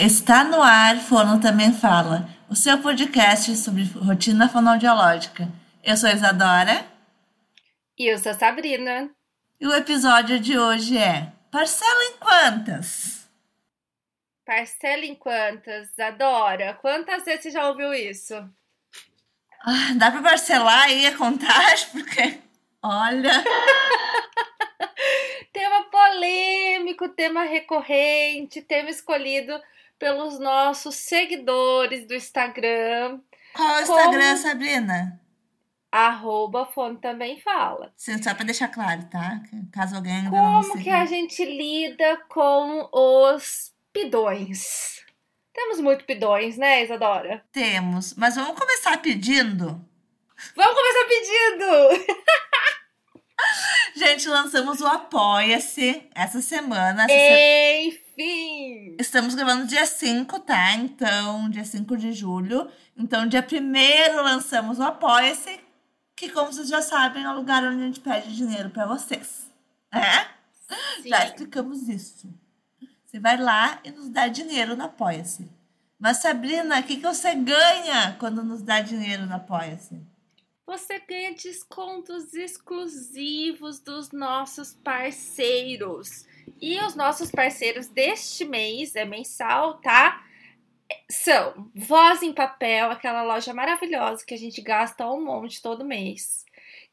Está no ar, Fono Também Fala, o seu podcast sobre rotina fonoaudiológica. Eu sou Isadora. E eu sou Sabrina. E o episódio de hoje é Parcela em quantas? Parcela em quantas? Isadora, quantas vezes você já ouviu isso? Ah, dá para parcelar aí a contagem? Porque, olha... tema polêmico, tema recorrente, tema escolhido pelos nossos seguidores do Instagram. Qual é o Instagram, como... Sabrina? Arroba Também Fala. Sim, só para deixar claro, tá? Caso alguém ainda Como não que a gente lida com os pidões? Temos muito pidões, né, Isadora? Temos, mas vamos começar pedindo? Vamos começar pedindo! Gente, lançamos o Apoia-se essa semana. Essa Enfim! Estamos gravando dia 5, tá? Então, dia 5 de julho. Então, dia 1 lançamos o Apoia-se, que, como vocês já sabem, é o lugar onde a gente pede dinheiro para vocês. É? Sim. Já explicamos isso. Você vai lá e nos dá dinheiro no Apoia-se. Mas, Sabrina, o que, que você ganha quando nos dá dinheiro no Apoia-se? você ganha descontos exclusivos dos nossos parceiros. E os nossos parceiros deste mês, é mensal, tá? São Voz em Papel, aquela loja maravilhosa que a gente gasta um monte todo mês.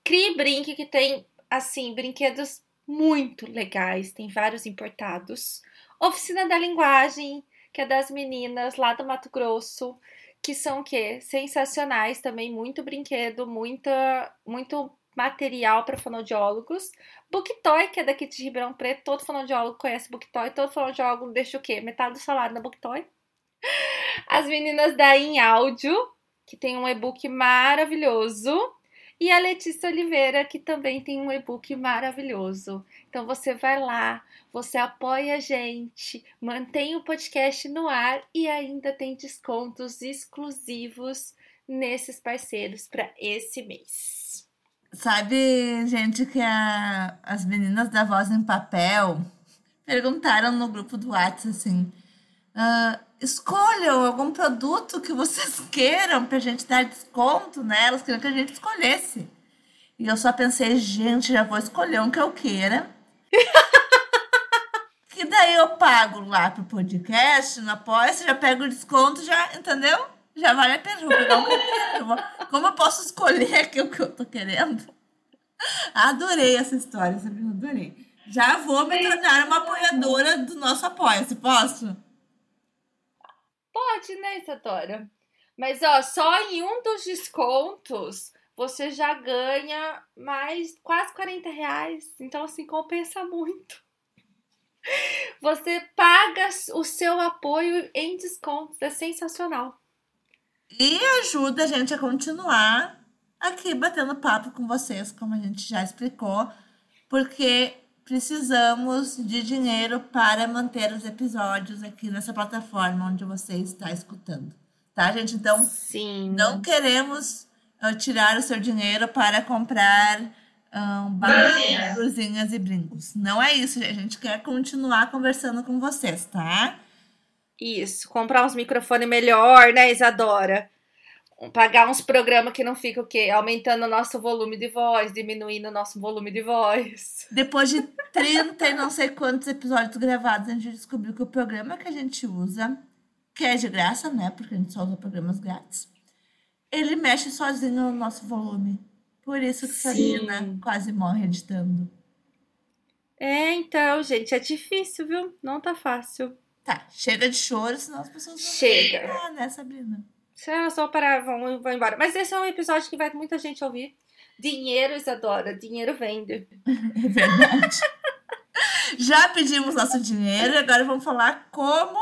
Crie Brinque, que tem, assim, brinquedos muito legais, tem vários importados. Oficina da Linguagem, que é das meninas lá do Mato Grosso que são o quê? Sensacionais também, muito brinquedo, muita, muito material para fonoaudiólogos. Booktoy, que é daqui de Ribeirão Preto, todo fonoaudiólogo conhece Booktoy, todo fonoaudiólogo deixa o quê? Metade do salário na Booktoy. As meninas da Em Áudio, que tem um e-book maravilhoso. E a Letícia Oliveira, que também tem um e-book maravilhoso. Então você vai lá, você apoia a gente, mantém o podcast no ar e ainda tem descontos exclusivos nesses parceiros para esse mês. Sabe, gente, que a, as meninas da Voz em Papel perguntaram no grupo do WhatsApp assim. Uh, escolham algum produto que vocês queiram pra gente dar desconto nelas, queriam que a gente escolhesse. E eu só pensei, gente, já vou escolher um que eu queira. que daí eu pago lá pro podcast, no apoia já pego o desconto, já, entendeu? Já vale a pena, vou pegar um quero. Como eu posso escolher aqui o que eu tô querendo? Adorei essa história, Sabrina, adorei. Já vou me tornar uma apoiadora do nosso apoia-se, posso? Pode, né, Isadora? Mas, ó, só em um dos descontos você já ganha mais quase 40 reais. Então, assim, compensa muito. Você paga o seu apoio em descontos. É sensacional. E ajuda a gente a continuar aqui batendo papo com vocês, como a gente já explicou, porque precisamos de dinheiro para manter os episódios aqui nessa plataforma onde você está escutando. Tá, gente? Então, Sim. não queremos uh, tirar o seu dinheiro para comprar um, blusinhas e brincos. Não é isso, gente. A gente quer continuar conversando com vocês, tá? Isso. Comprar uns microfones melhor, né, Isadora? pagar uns programas que não fica o quê? Aumentando o nosso volume de voz, diminuindo o nosso volume de voz. Depois de 30 e não sei quantos episódios gravados, a gente descobriu que o programa que a gente usa, que é de graça, né? Porque a gente só usa programas grátis, ele mexe sozinho no nosso volume. Por isso que Sabrina quase morre editando. É, então, gente, é difícil, viu? Não tá fácil. Tá, chega de choro, senão as pessoas vão Chega. Ah, né, Sabrina? Se é só parar, vão, vão embora. Mas esse é um episódio que vai muita gente ouvir. Dinheiro, Isadora, dinheiro vende. É verdade. Já pedimos nosso dinheiro e agora vamos falar como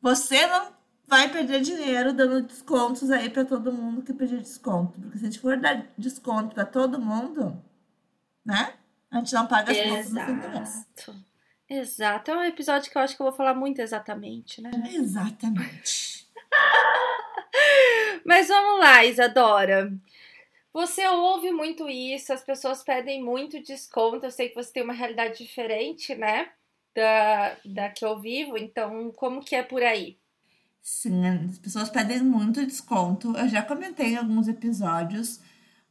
você não vai perder dinheiro dando descontos aí para todo mundo que pedir desconto. Porque se a gente for dar desconto para todo mundo, né? A gente não paga as contas no fim do mês. Exato. É um episódio que eu acho que eu vou falar muito exatamente, né? Exatamente. Mas vamos lá, Isadora. Você ouve muito isso, as pessoas pedem muito desconto. Eu sei que você tem uma realidade diferente, né? Da, da que eu vivo, então como que é por aí? Sim, as pessoas pedem muito desconto. Eu já comentei em alguns episódios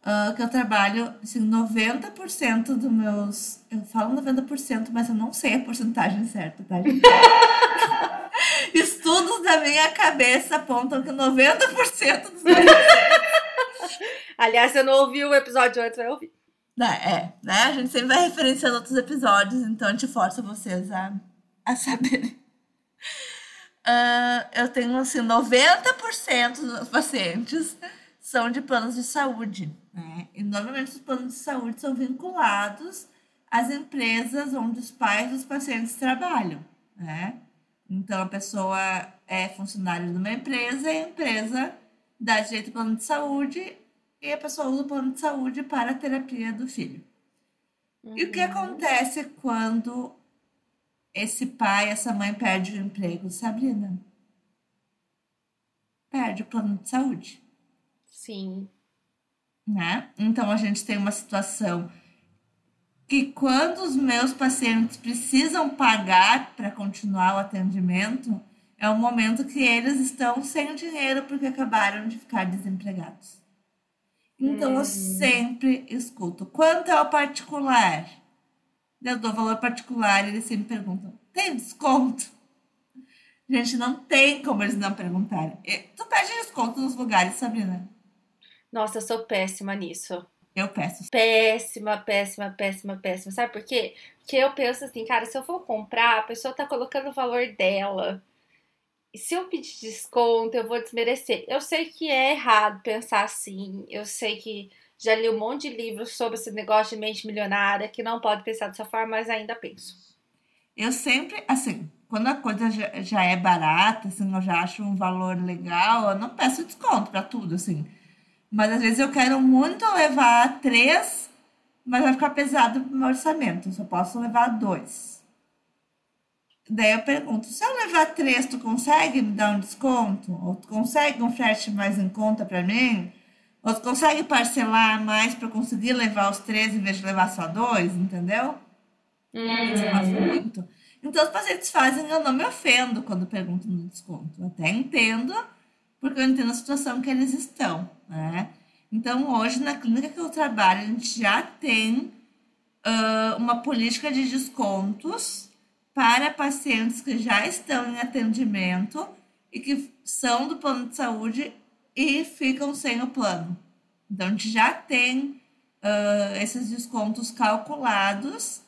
uh, que eu trabalho, assim, 90% dos meus. Eu falo 90%, mas eu não sei a porcentagem certa, tá, gente? Estudos da minha cabeça apontam que 90% dos meus. Aliás, eu não ouvi o episódio antes, vai ouvir. É, né? A gente sempre vai referenciando outros episódios, então a gente força vocês a, a saberem. Uh, eu tenho assim, 90% dos pacientes são de planos de saúde. Né? E normalmente os planos de saúde são vinculados às empresas onde os pais dos pacientes trabalham. Né? Então a pessoa é funcionária de uma empresa e a empresa dá direito ao plano de saúde e a pessoa usa o plano de saúde para a terapia do filho. Uhum. E o que uhum. acontece quando esse pai, essa mãe perde o emprego, Sabrina? Perde o plano de saúde. Sim. Né? Então a gente tem uma situação que quando os meus pacientes precisam pagar para continuar o atendimento, é o momento que eles estão sem dinheiro porque acabaram de ficar desempregados. Então eu hum. sempre escuto. Quanto é o particular? Eu dou valor particular e eles sempre perguntam: tem desconto? Gente, não tem como eles não perguntarem. Tu pede desconto nos lugares, Sabrina? Nossa, eu sou péssima nisso. Eu peço. Péssima, péssima, péssima, péssima. Sabe por quê? Porque eu penso assim, cara, se eu for comprar, a pessoa tá colocando o valor dela. E se eu pedir desconto, eu vou desmerecer. Eu sei que é errado pensar assim. Eu sei que já li um monte de livros sobre esse negócio de mente milionária, que não pode pensar dessa forma, mas ainda penso. Eu sempre, assim, quando a coisa já, já é barata, assim, eu já acho um valor legal, eu não peço desconto para tudo, assim. Mas às vezes eu quero muito levar três, mas vai ficar pesado pro meu orçamento. Eu só posso levar dois. Daí eu pergunto, se eu levar três, tu consegue me dar um desconto? Ou tu consegue um frete mais em conta para mim? Ou tu consegue parcelar mais para conseguir levar os três em vez de levar só dois, entendeu? Uhum. Isso faz muito. Então os pacientes fazem, eu não me ofendo quando perguntam no desconto. Eu até entendo, porque eu entendo a situação que eles estão, né? Então hoje na clínica que eu trabalho, a gente já tem uh, uma política de descontos para pacientes que já estão em atendimento e que são do plano de saúde e ficam sem o plano. Então, a gente já tem uh, esses descontos calculados,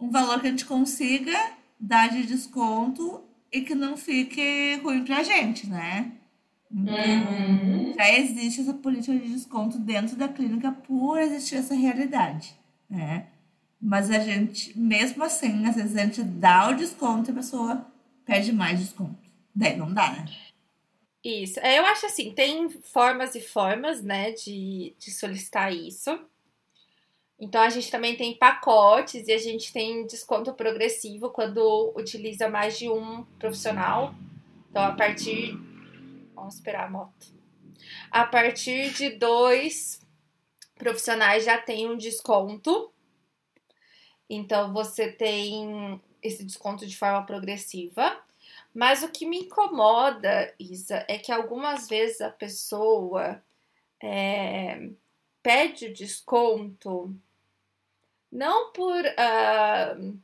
um valor que a gente consiga dar de desconto e que não fique ruim para a gente, né? Uhum. já existe essa política de desconto dentro da clínica por existir essa realidade, né? Mas a gente, mesmo assim, às vezes a gente dá o desconto e a pessoa pede mais desconto. Daí não dá, né? Isso. É, eu acho assim, tem formas e formas, né, de, de solicitar isso. Então a gente também tem pacotes e a gente tem desconto progressivo quando utiliza mais de um profissional. Então a partir. Vamos esperar a moto. A partir de dois profissionais já tem um desconto. Então você tem esse desconto de forma progressiva. Mas o que me incomoda, Isa, é que algumas vezes a pessoa é, pede o desconto não por uh,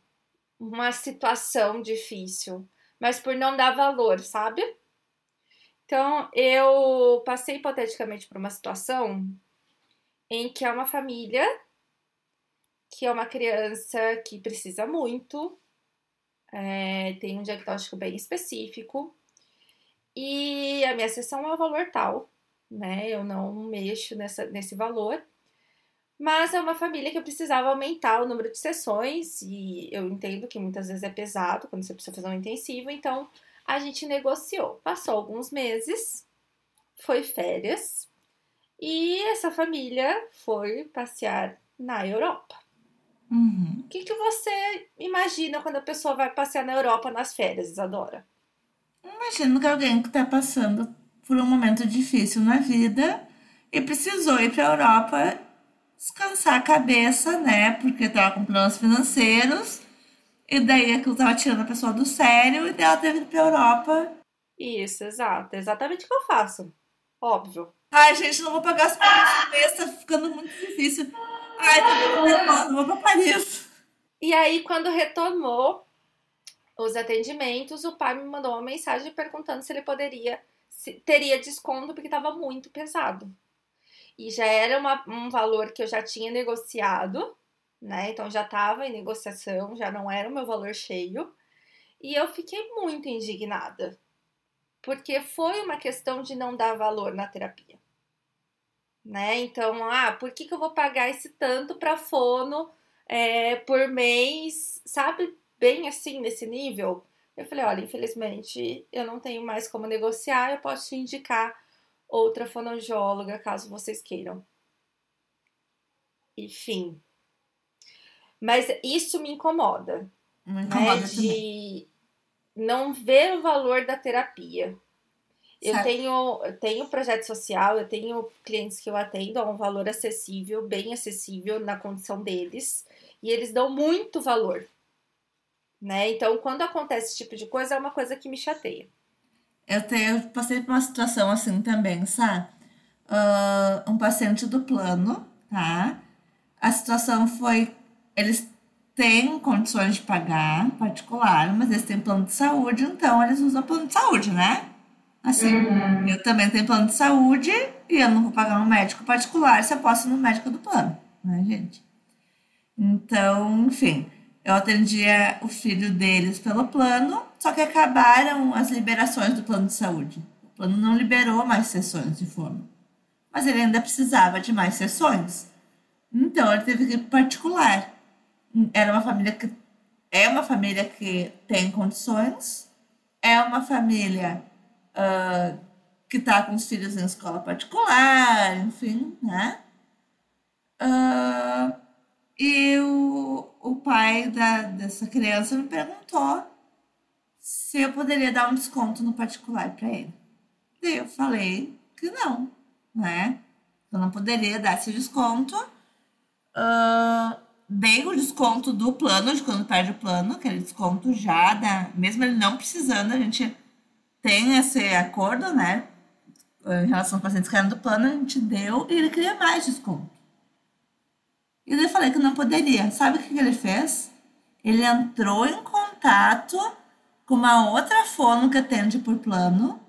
uma situação difícil, mas por não dar valor, sabe? Então, eu passei hipoteticamente por uma situação em que é uma família que é uma criança que precisa muito, é, tem um diagnóstico bem específico, e a minha sessão é o valor tal, né? Eu não mexo nessa, nesse valor. Mas é uma família que eu precisava aumentar o número de sessões, e eu entendo que muitas vezes é pesado quando você precisa fazer um intensivo, então a gente negociou. Passou alguns meses, foi férias, e essa família foi passear na Europa. Uhum. O que, que você imagina quando a pessoa vai passear na Europa nas férias, Isadora? Imagino que alguém que está passando por um momento difícil na vida e precisou ir para a Europa descansar a cabeça, né? Porque estava com problemas financeiros. E daí aquilo estava tirando a pessoa do sério e daí ela teve que ir para a Europa Isso, exato. Exatamente o que eu faço. Óbvio. Ai, gente, não vou pagar as contas esse mês, tá ficando muito difícil. Ai, tô nervosa, vou pra Paris. E aí, quando retomou os atendimentos, o pai me mandou uma mensagem perguntando se ele poderia, se teria desconto, porque estava muito pesado. E já era uma, um valor que eu já tinha negociado, né? Então já estava em negociação, já não era o meu valor cheio. E eu fiquei muito indignada, porque foi uma questão de não dar valor na terapia. Né? Então, ah, por que, que eu vou pagar esse tanto para fono é, por mês, sabe? Bem assim, nesse nível. Eu falei, olha, infelizmente eu não tenho mais como negociar, eu posso te indicar outra fonoaudióloga, caso vocês queiram. Enfim. Mas isso me incomoda. Me incomoda né? De não ver o valor da terapia. Eu tenho, eu tenho projeto social, eu tenho clientes que eu atendo a um valor acessível, bem acessível na condição deles, e eles dão muito valor. Né? Então, quando acontece esse tipo de coisa, é uma coisa que me chateia. Eu, tenho, eu passei por uma situação assim também, sabe? Ah, um paciente do plano, tá? A situação foi: eles têm condições de pagar particular, mas eles têm plano de saúde, então eles usam plano de saúde, né? Assim, eu também tenho plano de saúde e eu não vou pagar um médico particular se eu posso ir no médico do plano, né, gente? Então, enfim, eu atendia o filho deles pelo plano, só que acabaram as liberações do plano de saúde. O plano não liberou mais sessões de fono, mas ele ainda precisava de mais sessões. Então, ele teve que ir particular. Era uma família que é uma família que tem condições, é uma família ah, que está com os filhos em escola particular, enfim, né? Ah, e o, o pai da, dessa criança me perguntou se eu poderia dar um desconto no particular para ele. Daí eu falei que não, né? Eu não poderia dar esse desconto. Ah, dei o desconto do plano, de quando perde o plano, aquele desconto já, da, mesmo ele não precisando, a gente tem esse acordo, né? Em relação aos pacientes que do plano, a gente deu e ele queria mais desconto. E eu falei que não poderia. Sabe o que ele fez? Ele entrou em contato com uma outra fono que atende por plano,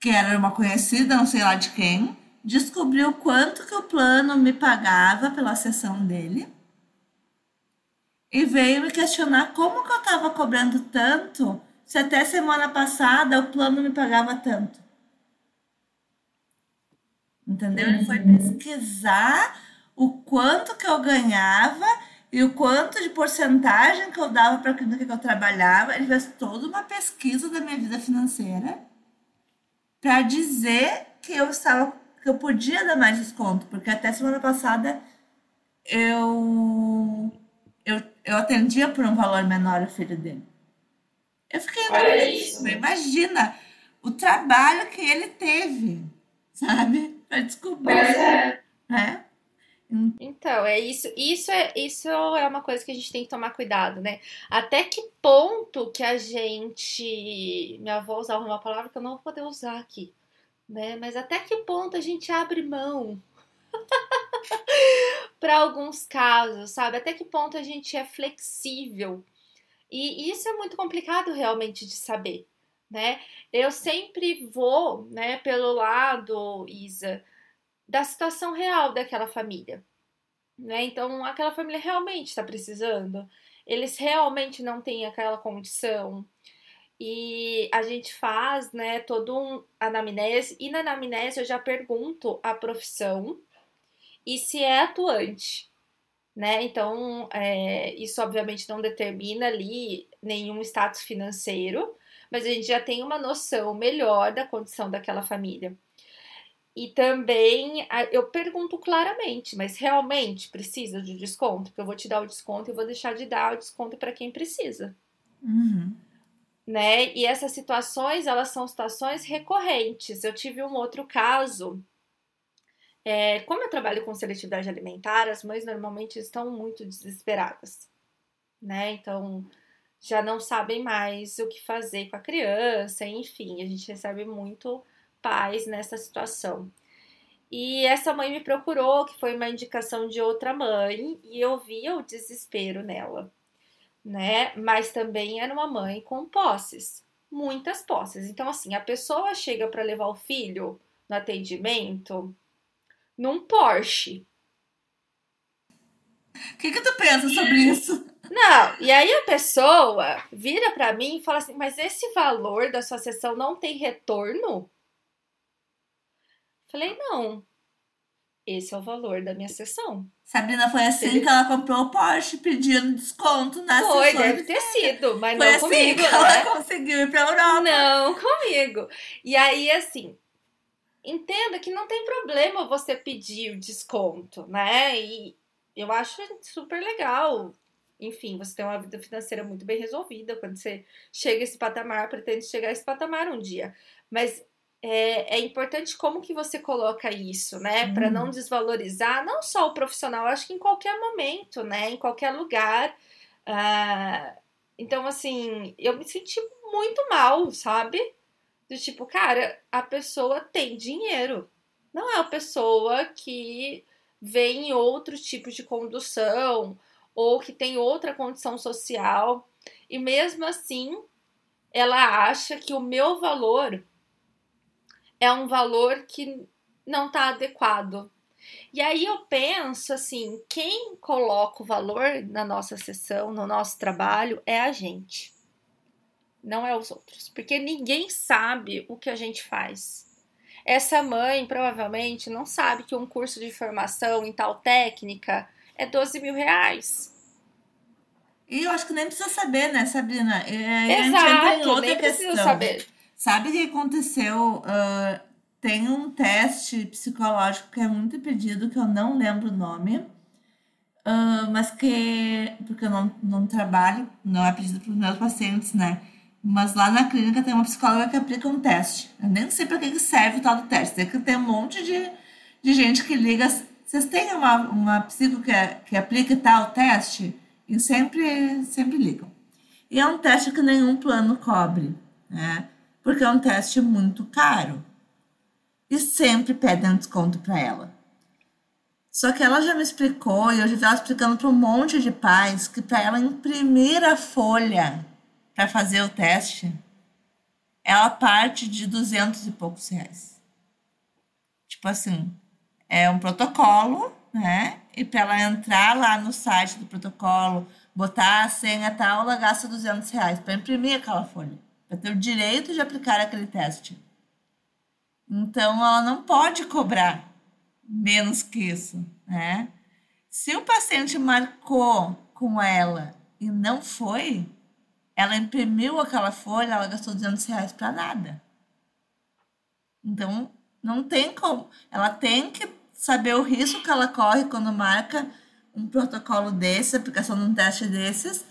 que era uma conhecida, não sei lá de quem, descobriu quanto que o plano me pagava pela sessão dele e veio me questionar como que eu estava cobrando tanto se até semana passada o plano me pagava tanto. Entendeu? Ele foi pesquisar o quanto que eu ganhava e o quanto de porcentagem que eu dava para a clínica que eu trabalhava. Ele fez toda uma pesquisa da minha vida financeira para dizer que eu estava que eu podia dar mais desconto, porque até semana passada eu eu, eu atendia por um valor menor o filho dele. Eu fiquei Olha isso. Imagina o trabalho que ele teve, sabe? Para descobrir, né? Então, é isso, isso é, isso é uma coisa que a gente tem que tomar cuidado, né? Até que ponto que a gente. Minha avó usava uma palavra que eu não vou poder usar aqui, né? Mas até que ponto a gente abre mão para alguns casos, sabe? Até que ponto a gente é flexível. E isso é muito complicado realmente de saber, né? Eu sempre vou, né, pelo lado, Isa, da situação real daquela família, né? Então, aquela família realmente está precisando, eles realmente não têm aquela condição. E a gente faz, né, todo um anamnese, e na anamnese eu já pergunto a profissão e se é atuante, né? Então, é, isso obviamente não determina ali nenhum status financeiro, mas a gente já tem uma noção melhor da condição daquela família. E também eu pergunto claramente, mas realmente precisa de desconto? Porque eu vou te dar o desconto e vou deixar de dar o desconto para quem precisa. Uhum. Né? E essas situações, elas são situações recorrentes. Eu tive um outro caso. É, como eu trabalho com seletividade alimentar, as mães normalmente estão muito desesperadas, né? Então, já não sabem mais o que fazer com a criança, enfim, a gente recebe muito pais nessa situação. E essa mãe me procurou, que foi uma indicação de outra mãe, e eu via o desespero nela, né? Mas também era uma mãe com posses, muitas posses. Então, assim, a pessoa chega para levar o filho no atendimento num Porsche. O que, que tu pensa sobre isso? Não, e aí a pessoa vira para mim e fala assim: mas esse valor da sua sessão não tem retorno? Falei, não. Esse é o valor da minha sessão. Sabrina, foi assim Ele... que ela comprou o Porsche pedindo desconto na Foi, deve ter sido, mas foi não assim comigo. Que né? ela conseguiu ir pra Europa. Não comigo. E aí, assim, entenda que não tem problema você pedir desconto, né? E eu acho super legal. Enfim, você tem uma vida financeira muito bem resolvida quando você chega a esse patamar, pretende chegar a esse patamar um dia. Mas é, é importante como que você coloca isso, né? Para não desvalorizar não só o profissional, acho que em qualquer momento, né? Em qualquer lugar. Ah, então, assim, eu me senti muito mal, sabe? Do tipo, cara, a pessoa tem dinheiro. Não é a pessoa que vem em outros tipos de condução ou que tem outra condição social. E mesmo assim, ela acha que o meu valor é um valor que não está adequado. E aí eu penso assim, quem coloca o valor na nossa sessão, no nosso trabalho, é a gente. Não é os outros. Porque ninguém sabe o que a gente faz. Essa mãe provavelmente não sabe que um curso de formação em tal técnica é 12 mil reais. E eu acho que nem precisa saber, né, Sabrina? É, Exato, nem precisa saber. Sabe o que aconteceu? Uh, tem um teste psicológico que é muito pedido, que eu não lembro o nome, uh, mas que. Porque eu não, não trabalho, não é pedido para os meus pacientes, né? Mas lá na clínica tem uma psicóloga que aplica um teste. Eu nem sei para que serve o tal do teste. Tem que tem um monte de, de gente que liga. Vocês têm uma, uma psico que, que aplica tal teste? E sempre, sempre ligam. E é um teste que nenhum plano cobre, né? Porque é um teste muito caro. E sempre pedem um desconto para ela. Só que ela já me explicou, e eu já estava explicando para um monte de pais, que para ela imprimir a folha para fazer o teste, ela parte de duzentos e poucos reais. Tipo assim, é um protocolo, né? E para ela entrar lá no site do protocolo, botar a senha tal, ela gasta 200 reais para imprimir aquela folha para ter o direito de aplicar aquele teste. Então, ela não pode cobrar menos que isso, né? Se o paciente marcou com ela e não foi, ela imprimiu aquela folha, ela gastou 200 reais para nada. Então, não tem como. Ela tem que saber o risco que ela corre quando marca um protocolo desse, aplicação de um teste desses.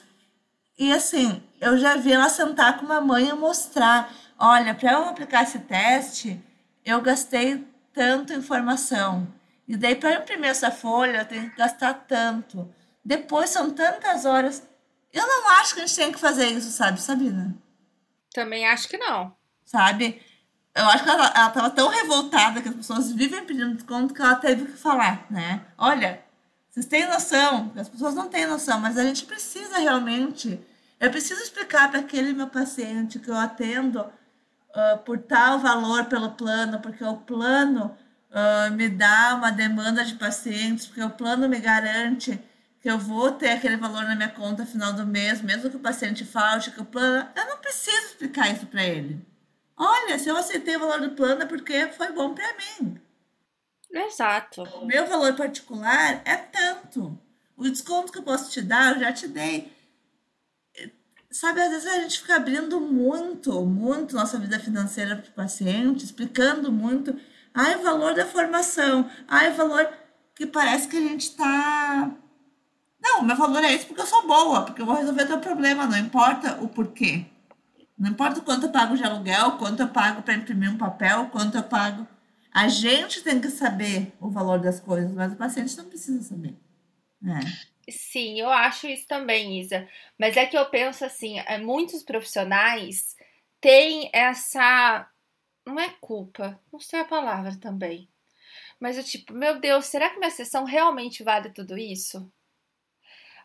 E assim, eu já vi ela sentar com uma mãe e mostrar: olha, para eu aplicar esse teste, eu gastei tanto informação. E daí, para imprimir essa folha, eu tenho que gastar tanto. Depois são tantas horas. Eu não acho que a gente tem que fazer isso, sabe, Sabrina? Também acho que não. Sabe? Eu acho que ela, ela tava tão revoltada que as pessoas vivem pedindo desconto que ela teve que falar, né? Olha, vocês têm noção, as pessoas não têm noção, mas a gente precisa realmente eu preciso explicar para aquele meu paciente que eu atendo uh, por tal valor pelo plano, porque o plano uh, me dá uma demanda de pacientes, porque o plano me garante que eu vou ter aquele valor na minha conta final do mês, mesmo que o paciente falte, que o plano. Eu não preciso explicar isso para ele. Olha, se eu aceitei o valor do plano é porque foi bom para mim. Exato. O meu valor particular é tanto. O desconto que eu posso te dar, eu já te dei sabe, às vezes a gente fica abrindo muito, muito nossa vida financeira para o paciente, explicando muito. Ai, o valor da formação. Ai, o valor que parece que a gente está. Não, meu valor é esse porque eu sou boa, porque eu vou resolver teu problema, não importa o porquê. Não importa quanto eu pago de aluguel, quanto eu pago para imprimir um papel, quanto eu pago. A gente tem que saber o valor das coisas, mas o paciente não precisa saber. É. Sim, eu acho isso também, Isa. Mas é que eu penso assim, é, muitos profissionais têm essa. Não é culpa, não sei a palavra também. Mas eu, tipo, meu Deus, será que minha sessão realmente vale tudo isso?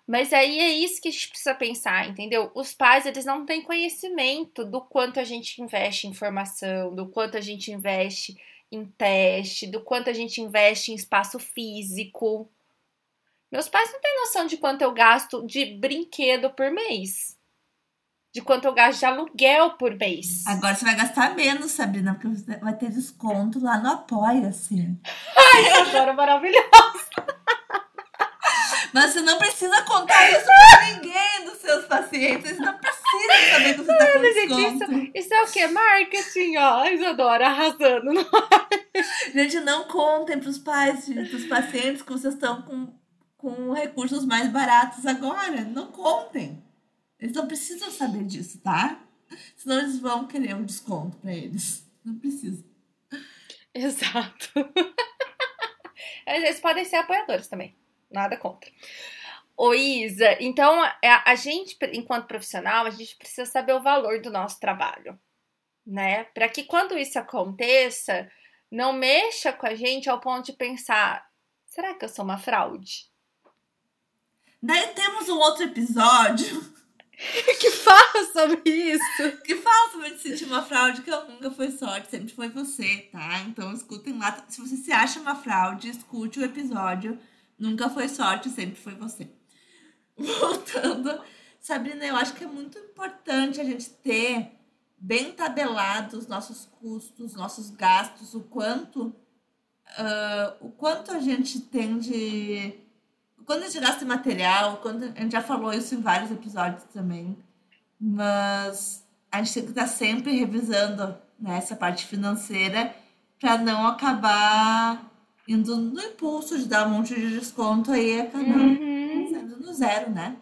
Mas aí é isso que a gente precisa pensar, entendeu? Os pais, eles não têm conhecimento do quanto a gente investe em informação, do quanto a gente investe em teste, do quanto a gente investe em espaço físico. Meus pais não têm noção de quanto eu gasto de brinquedo por mês. De quanto eu gasto de aluguel por mês. Agora você vai gastar menos, Sabrina, porque você vai ter desconto lá no Apoia-se. Ai, eu adoro maravilhoso. Mas você não precisa contar isso pra ninguém dos seus pacientes. Eles não precisam saber que você tá com desconto. Gente, isso, isso, é o quê? Marketing, ó. Isadora arrasando. Não Gente, não contem pros pais dos pacientes que vocês estão com, com recursos mais baratos agora. Não contem. Eles não precisam saber disso, tá? Senão eles vão querer um desconto pra eles. Não precisa. Exato. Eles podem ser apoiadores também nada contra. Ô Isa, então a, a gente, enquanto profissional, a gente precisa saber o valor do nosso trabalho, né? Para que quando isso aconteça, não mexa com a gente ao ponto de pensar: será que eu sou uma fraude? Daí temos um outro episódio que fala sobre isso. Que fala sobre sentir uma fraude, que nunca foi sorte, sempre foi você, tá? Então escutem lá. Se você se acha uma fraude, escute o episódio Nunca foi sorte, sempre foi você. Voltando, Sabrina, eu acho que é muito importante a gente ter bem tabelado os nossos custos, nossos gastos, o quanto uh, o quanto a gente tem de quando a gente gasta material, quando a gente já falou isso em vários episódios também, mas a gente tem que estar sempre revisando né, essa parte financeira para não acabar indo no impulso de dar um monte de desconto aí acaba uhum. sendo no zero, né?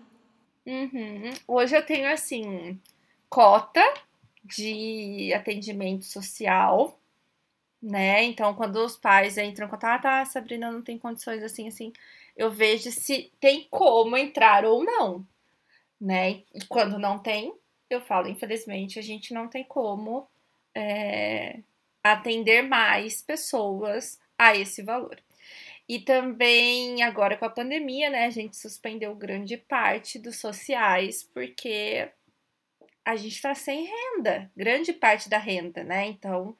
Uhum. Hoje eu tenho assim cota de atendimento social, né? Então, quando os pais entram em contato, ah, tá, Sabrina não tem condições assim, assim, eu vejo se tem como entrar ou não, né? E quando não tem, eu falo, infelizmente, a gente não tem como é, atender mais pessoas a esse valor. E também, agora com a pandemia, né, a gente suspendeu grande parte dos sociais, porque a gente está sem renda, grande parte da renda, né? Então,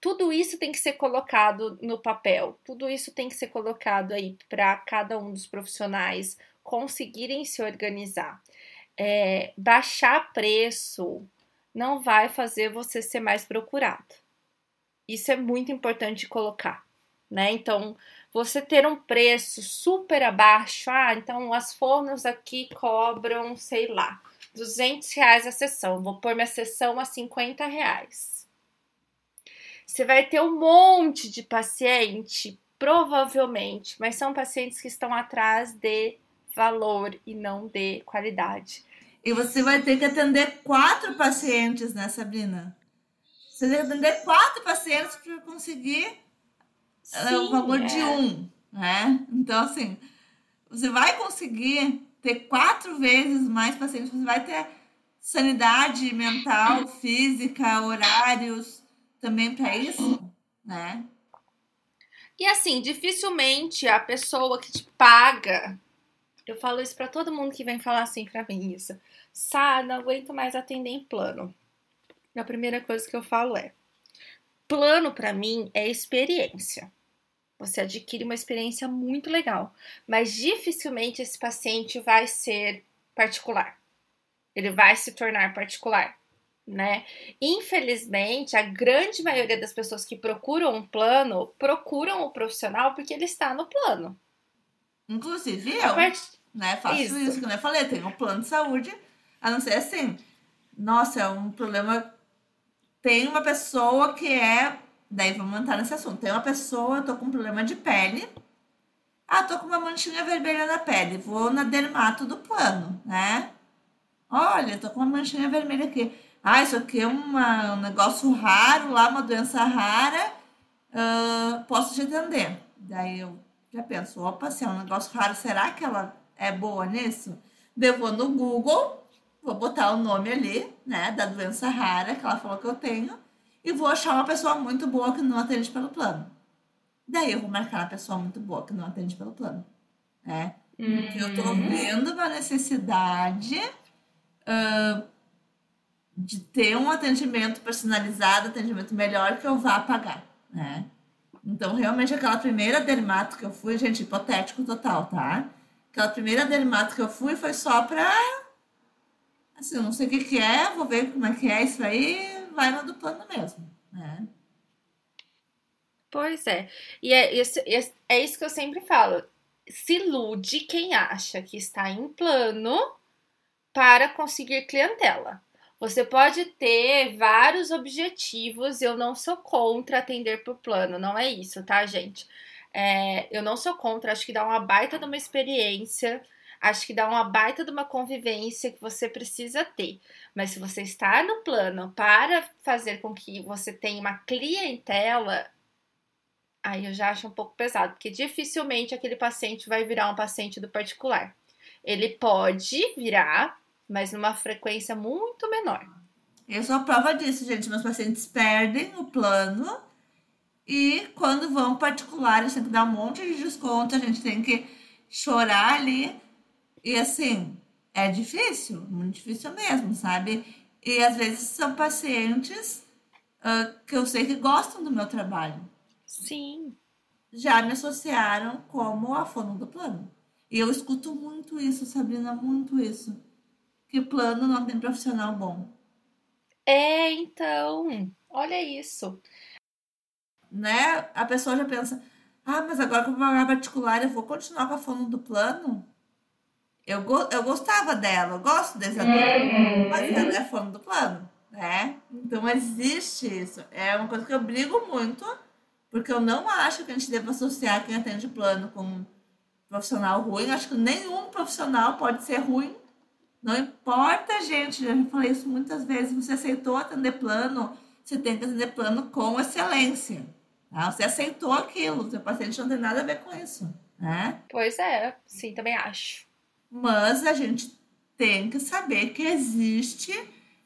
tudo isso tem que ser colocado no papel, tudo isso tem que ser colocado aí para cada um dos profissionais conseguirem se organizar. É, baixar preço não vai fazer você ser mais procurado. Isso é muito importante colocar né? Então, você ter um preço super abaixo, ah, então as fornos aqui cobram, sei lá, 200 reais a sessão, vou pôr minha sessão a 50 reais. Você vai ter um monte de paciente, provavelmente, mas são pacientes que estão atrás de valor e não de qualidade. E você vai ter que atender quatro pacientes, né, Sabrina? Você tem que atender quatro pacientes para conseguir Sim, é o valor é. de um, né? Então, assim, você vai conseguir ter quatro vezes mais pacientes, você vai ter sanidade mental, física, horários também para isso, né? E assim, dificilmente a pessoa que te paga, eu falo isso para todo mundo que vem falar assim para mim isso. Sá, não aguento mais atender em plano. A primeira coisa que eu falo é: plano para mim é experiência. Você adquire uma experiência muito legal, mas dificilmente esse paciente vai ser particular. Ele vai se tornar particular, né? Infelizmente, a grande maioria das pessoas que procuram um plano procuram o profissional porque ele está no plano. Inclusive eu, part... né? Faço isso. isso, que eu falei, tenho um plano de saúde, a não ser assim, nossa, é um problema. Tem uma pessoa que é Daí vamos entrar nesse assunto. Tem uma pessoa, tô com um problema de pele. Ah, tô com uma manchinha vermelha na pele. Vou na dermato do plano, né? Olha, tô com uma manchinha vermelha aqui. Ah, isso aqui é uma, um negócio raro lá, uma doença rara. Uh, posso te atender. Daí eu já penso, opa, se é um negócio raro, será que ela é boa nisso? Eu vou no Google, vou botar o nome ali, né, da doença rara que ela falou que eu tenho, e vou achar uma pessoa muito boa que não atende pelo plano. Daí eu vou marcar uma pessoa muito boa que não atende pelo plano, né? Porque eu tô Uhum. vendo uma necessidade ah, de ter um atendimento personalizado, atendimento melhor que eu vá pagar, né? Então, realmente, aquela primeira dermato que eu fui, gente, hipotético total, tá? Aquela primeira dermato que eu fui foi só pra. Assim, não sei o que, que é, vou ver como é que é isso aí, vai no do plano mesmo, né? Pois é. E é isso, é isso que eu sempre falo. Se ilude quem acha que está em plano para conseguir clientela. Você pode ter vários objetivos. Eu não sou contra atender por plano, não é isso, tá, gente? É, eu não sou contra, acho que dá uma baita de uma experiência, acho que dá uma baita de uma convivência que você precisa ter. Mas se você está no plano para fazer com que você tenha uma clientela, aí eu já acho um pouco pesado, porque dificilmente aquele paciente vai virar um paciente do particular. Ele pode virar, mas numa frequência muito menor. Eu sou a prova disso, gente. Meus pacientes perdem o plano e quando vão particular, eles têm que dar um monte de desconto, a gente tem que chorar ali. E assim, é difícil, muito difícil mesmo, sabe? E às vezes são pacientes ah, que eu sei que gostam do meu trabalho. Sim. Já me associaram como a fono do plano. E eu escuto muito isso, Sabrina, muito isso. Que plano não tem profissional bom. É, então, olha isso. né? A pessoa já pensa, ah, mas agora que eu vou pagar particular, eu vou continuar com a fono do plano? Eu, go eu gostava dela, eu gosto desse ator, mas ela é fono do plano, né? Então existe isso. É uma coisa que eu brigo muito, porque eu não acho que a gente deva associar quem atende plano com profissional ruim. Acho que nenhum profissional pode ser ruim. Não importa, gente. Eu já falei isso muitas vezes. Você aceitou atender plano, você tem que atender plano com excelência. Tá? Você aceitou aquilo, seu paciente não tem nada a ver com isso. Né? Pois é, sim, também acho. Mas a gente tem que saber que existe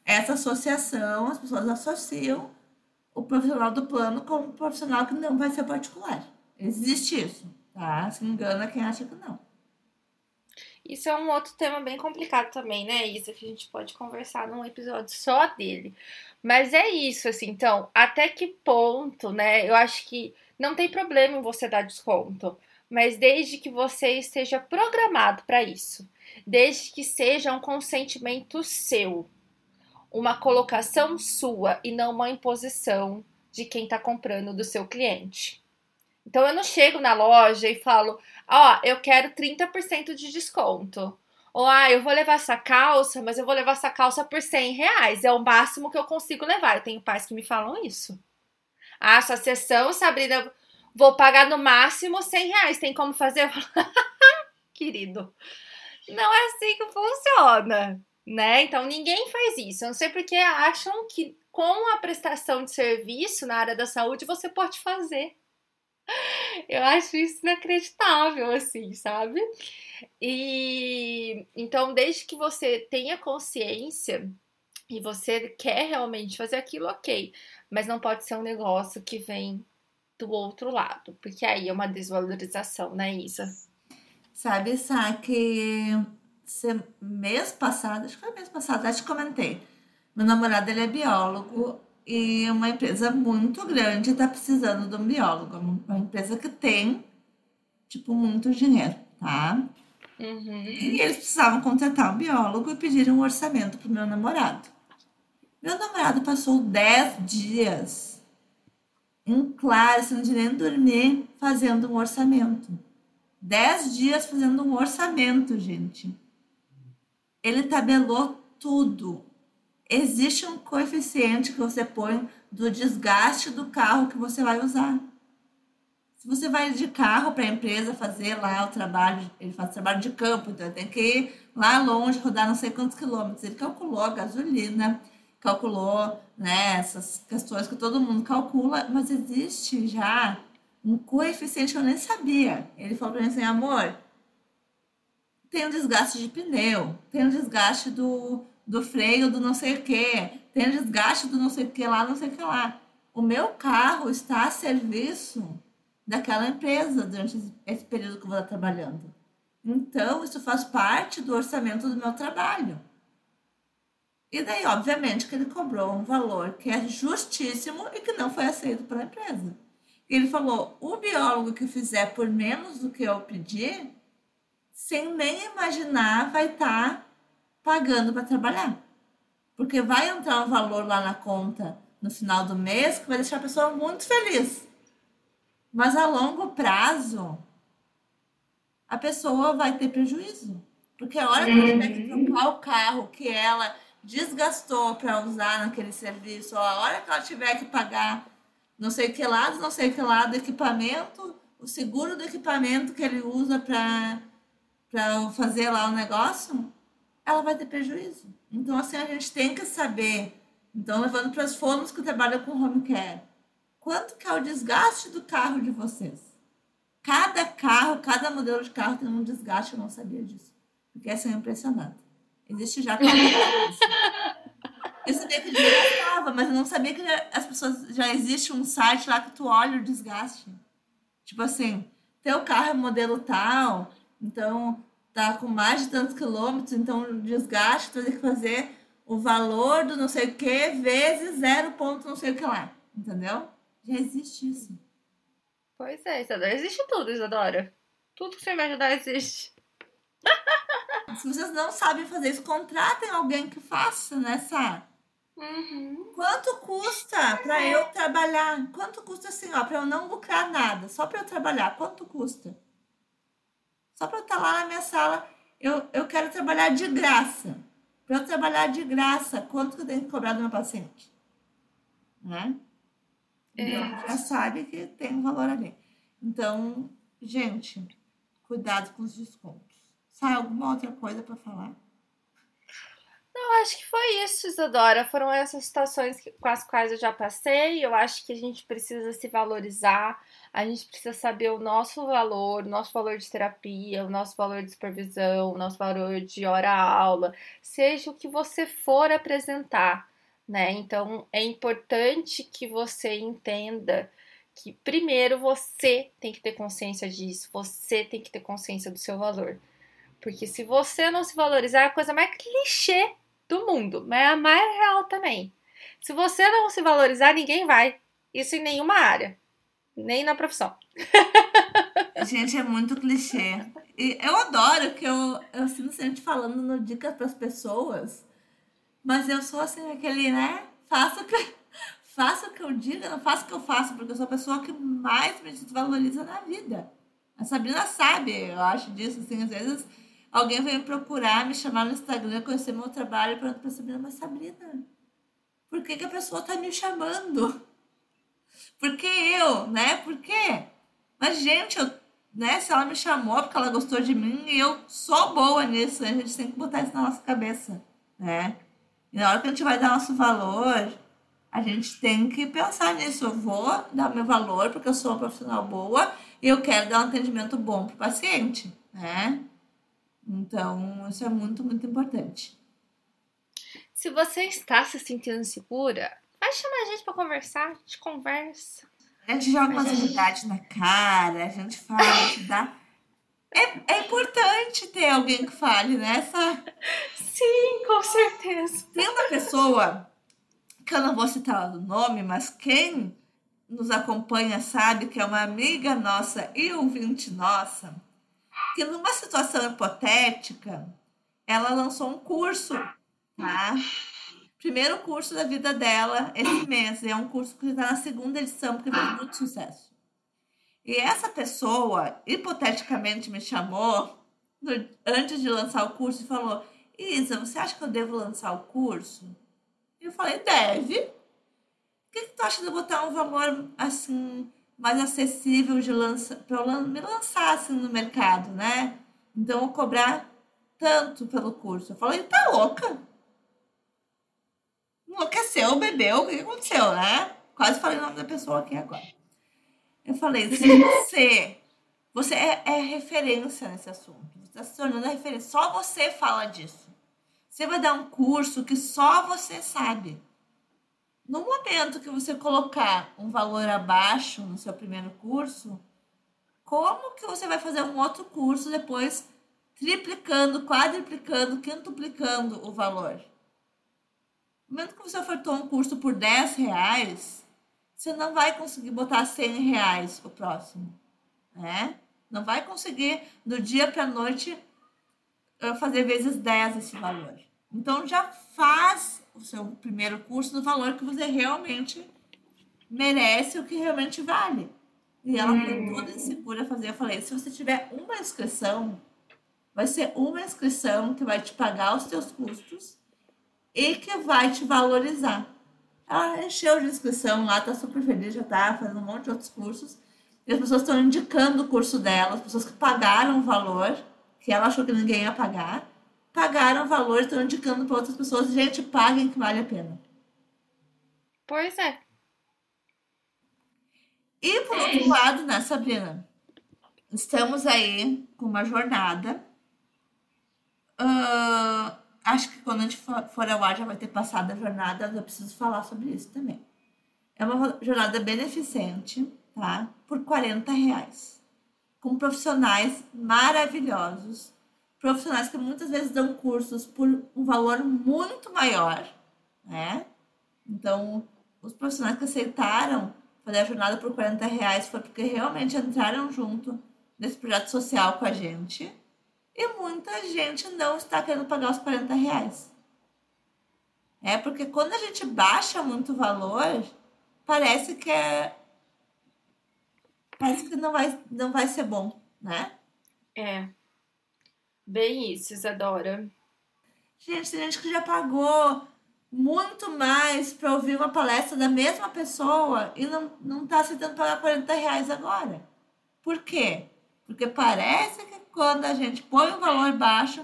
essa associação, as pessoas associam o profissional do plano com um profissional que não vai ser particular. Existe isso, tá? Se engana quem acha que não. Isso é um outro tema bem complicado também, né, Isa? Que a gente pode conversar num episódio só dele. Mas é isso, assim, então, até que ponto, né? Eu acho que não tem problema em você dar desconto, mas desde que você esteja programado para isso, desde que seja um consentimento seu, uma colocação sua e não uma imposição de quem está comprando do seu cliente. Então eu não chego na loja e falo, ó, eu quero 30% de desconto. Ou, ah, eu vou levar essa calça, mas eu vou levar essa calça por 100 reais. É o máximo que eu consigo levar. Eu tenho pais que me falam isso. Ah, essa sessão, Sabrina, vou pagar no máximo 100 reais. Tem como fazer? Querido, não é assim que funciona, né? Então ninguém faz isso. Eu não sei porque acham que com a prestação de serviço na área da saúde você pode fazer. Eu acho isso inacreditável, assim, sabe? E então, desde que você tenha consciência e você quer realmente fazer aquilo, ok. Mas não pode ser um negócio que vem do outro lado, porque aí é uma desvalorização, né, Isa? Sabe, Sá, que mês passado, acho que foi mês passado, acho que comentei. Meu namorado, ele é biólogo e uma empresa muito grande está precisando de um biólogo. Uma empresa que tem, tipo, muito dinheiro, tá? Uhum. E eles precisavam contratar um biólogo e pediram um orçamento pro meu namorado. Meu namorado passou 10 dias em claro, sem nem dormir, fazendo um orçamento. 10 dias fazendo um orçamento, gente. Ele tabelou tudo. Existe um coeficiente que você põe do desgaste do carro que você vai usar. Se você vai de carro para a empresa fazer lá o trabalho, ele faz trabalho de campo, então ele tem que ir lá longe, rodar não sei quantos quilômetros. Ele calculou a gasolina, calculou né, essas questões que todo mundo calcula, mas existe já um coeficiente que eu nem sabia. Ele falou para mim assim, amor, tem o desgaste de pneu, tem o desgaste do, do freio do não sei o que, tem desgaste do não sei o que lá, não sei o que lá. O meu carro está a serviço daquela empresa durante esse período que eu vou estar trabalhando. Então, isso faz parte do orçamento do meu trabalho. E daí, obviamente, que ele cobrou um valor que é justíssimo e que não foi aceito pela empresa. Ele falou: o biólogo que fizer por menos do que eu pedi, sem nem imaginar, vai estar tá pagando para trabalhar. Porque vai entrar um valor lá na conta no final do mês que vai deixar a pessoa muito feliz. Mas a longo prazo, a pessoa vai ter prejuízo. Porque a hora que ela tiver que uhum. trocar o carro que ela desgastou para usar naquele serviço, a hora que ela tiver que pagar não sei que lado, não sei que lado equipamento, o seguro do equipamento que ele usa para fazer lá o negócio, ela vai ter prejuízo. Então, assim, a gente tem que saber. Então, levando para as formas que trabalham com home care, quanto que é o desgaste do carro de vocês? Cada carro, cada modelo de carro tem um desgaste, eu não sabia disso. Porque essa é impressionante. Existe já. Eu sabia que desgastava, mas eu não sabia que as pessoas. Já existe um site lá que tu olha o desgaste. Tipo assim, teu carro é modelo tal, então tá com mais de tantos quilômetros, então o desgaste tu tem que fazer o valor do não sei o que vezes zero ponto não sei o que lá. Entendeu? Já existe isso. Pois é, Isadora. Existe tudo, Isadora. Tudo que você imaginar existe. Se vocês não sabem fazer isso, contratem alguém que faça, né, Sá? Uhum. Quanto custa para eu trabalhar? Quanto custa assim, ó, para eu não lucrar nada, só para eu trabalhar? Quanto custa? Só para eu estar tá lá na minha sala, eu, eu quero trabalhar de graça. Para eu trabalhar de graça, quanto que eu tenho que cobrar do meu paciente? Né? É. Então, já sabe que tem um valor ali. Então, gente, cuidado com os descontos. Sai alguma outra coisa para falar? Não, acho que foi isso, Isadora. Foram essas situações com as quais eu já passei. Eu acho que a gente precisa se valorizar, a gente precisa saber o nosso valor, o nosso valor de terapia, o nosso valor de supervisão, o nosso valor de hora-aula, seja o que você for apresentar, né? Então é importante que você entenda que primeiro você tem que ter consciência disso, você tem que ter consciência do seu valor. Porque se você não se valorizar, é a coisa mais clichê do mundo, mas é a mais real também. Se você não se valorizar, ninguém vai. Isso em nenhuma área, nem na profissão. Gente, é muito clichê. E eu adoro que eu, eu sinto gente falando no Dicas para as pessoas, mas eu sou assim, aquele, né? Faça o que, faça o que eu diga, não faça o que eu faço, porque eu sou a pessoa que mais me valoriza na vida. A Sabrina sabe, eu acho disso, assim, às vezes Alguém veio me procurar, me chamar no Instagram, conhecer meu trabalho, pra Sabrina, mas Sabrina, por que, que a pessoa tá me chamando? Por que eu, né? Por quê? Mas, gente, eu, né, se ela me chamou porque ela gostou de mim, eu sou boa nisso, né? a gente tem que botar isso na nossa cabeça, né? E na hora que a gente vai dar nosso valor, a gente tem que pensar nisso. Eu vou dar meu valor porque eu sou uma profissional boa e eu quero dar um atendimento bom para o paciente, né? Então, isso é muito, muito importante. Se você está se sentindo insegura, vai chamar a gente para conversar, a gente conversa. A gente joga umas unidades na cara, a gente fala, a gente dá. É, é importante ter alguém que fale, né? Essa... Sim, com certeza. Tem uma pessoa, que eu não vou citar o nome, mas quem nos acompanha sabe que é uma amiga nossa e ouvinte nossa, que numa situação hipotética, ela lançou um curso, tá? Primeiro curso da vida dela esse mês. É um curso que está na segunda edição, porque fez muito sucesso. E essa pessoa, hipoteticamente, me chamou no, antes de lançar o curso e falou: Isa, você acha que eu devo lançar o curso? E eu falei: deve. O que, que tu acha de botar um valor assim mais acessível de lança, para me lançar assim, no mercado, né? Então, eu cobrar tanto pelo curso. Eu falei, tá louca? Enlouqueceu, bebeu, o que aconteceu, né? Quase falei o nome da pessoa aqui agora. Eu falei, se você, você é, é referência nesse assunto, Você está se tornando referência. Só você fala disso. Você vai dar um curso que só você sabe. No momento que você colocar um valor abaixo no seu primeiro curso, como que você vai fazer um outro curso depois triplicando, quadriplicando, quintuplicando o valor? No momento que você ofertou um curso por 10 reais, você não vai conseguir botar 100 reais o próximo, né? Não vai conseguir do dia para a noite fazer vezes 10 esse valor. Então já faz o seu primeiro curso do valor que você realmente merece, o que realmente vale. E ela foi hum. toda insegura a fazer. Eu falei, se você tiver uma inscrição, vai ser uma inscrição que vai te pagar os teus custos e que vai te valorizar. Ela encheu de inscrição lá, tá super feliz, já tá fazendo um monte de outros cursos. E as pessoas estão indicando o curso dela, as pessoas que pagaram o valor, que ela achou que ninguém ia pagar, pagaram o valor, estão indicando para outras pessoas, gente, paguem que vale a pena. Pois é. E por outro lado, né, Sabrina? Estamos aí com uma jornada. Uh, acho que quando a gente for ao ar já vai ter passado a jornada, eu preciso falar sobre isso também. É uma jornada beneficente, tá? Por 40 reais. Com profissionais maravilhosos. Profissionais que muitas vezes dão cursos por um valor muito maior, né? Então, os profissionais que aceitaram fazer a jornada por 40 reais foi porque realmente entraram junto nesse projeto social com a gente e muita gente não está querendo pagar os 40 reais. É porque quando a gente baixa muito o valor, parece que é. Parece que não vai, não vai ser bom, né? É. Bem isso, Isadora. Gente, tem gente que já pagou muito mais para ouvir uma palestra da mesma pessoa e não, não tá aceitando pagar 40 reais agora. Por quê? Porque parece que quando a gente põe um valor baixo,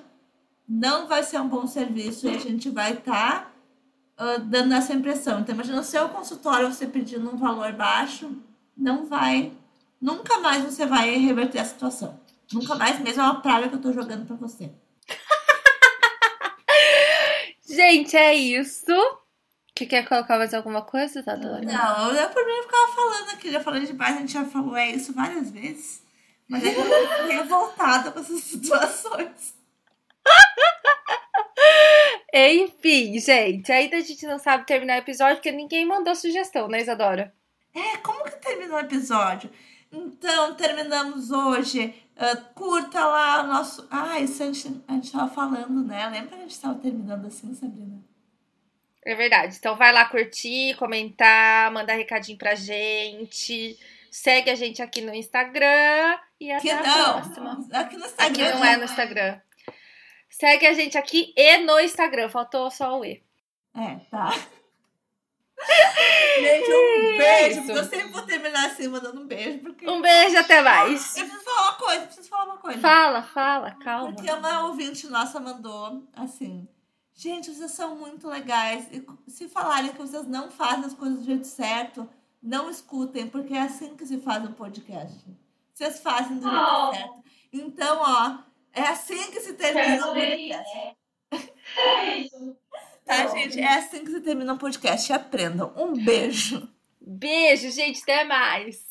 não vai ser um bom serviço e a gente vai estar tá, uh, dando essa impressão. Então, imagina o seu consultório você pedindo um valor baixo, não vai, nunca mais você vai reverter a situação. Nunca mais mesmo é uma praga que eu estou jogando para você. gente, é isso. Que quer colocar mais alguma coisa, Tadora? Não, eu por mim ficava falando aqui, já falei demais, a gente já falou é isso várias vezes. Mas é que eu tô revoltada com essas situações. Enfim, gente, ainda a gente não sabe terminar o episódio porque ninguém mandou sugestão, né, Isadora? É, como que terminou o episódio? Então, terminamos hoje. Uh, curta lá o nosso. Ah, isso a gente, a gente tava falando, né? Lembra que a gente tava terminando assim, Sabrina? É verdade. Então vai lá curtir, comentar, mandar recadinho pra gente. Segue a gente aqui no Instagram e até que a não. próxima. Aqui no Instagram. Aqui não é no Instagram. Segue a gente aqui e no Instagram. Faltou só o E. É, tá. Gente, um beijo. Isso. Eu sempre vou terminar assim, mandando um beijo. Porque... Um beijo, até mais. Eu preciso falar uma coisa, preciso falar uma coisa. Fala, fala, calma. Porque uma ouvinte nossa mandou assim. Gente, vocês são muito legais. E se falarem que vocês não fazem as coisas do jeito certo, não escutem, porque é assim que se faz um podcast. Vocês fazem do jeito oh. certo. Então, ó, é assim que se termina um podcast. É isso. Tá, gente? É assim que se termina um podcast. Aprendam. Um beijo. Beijo, gente. Até mais.